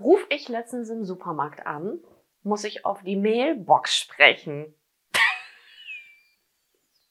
Ruf ich letztens im Supermarkt an, muss ich auf die Mailbox sprechen.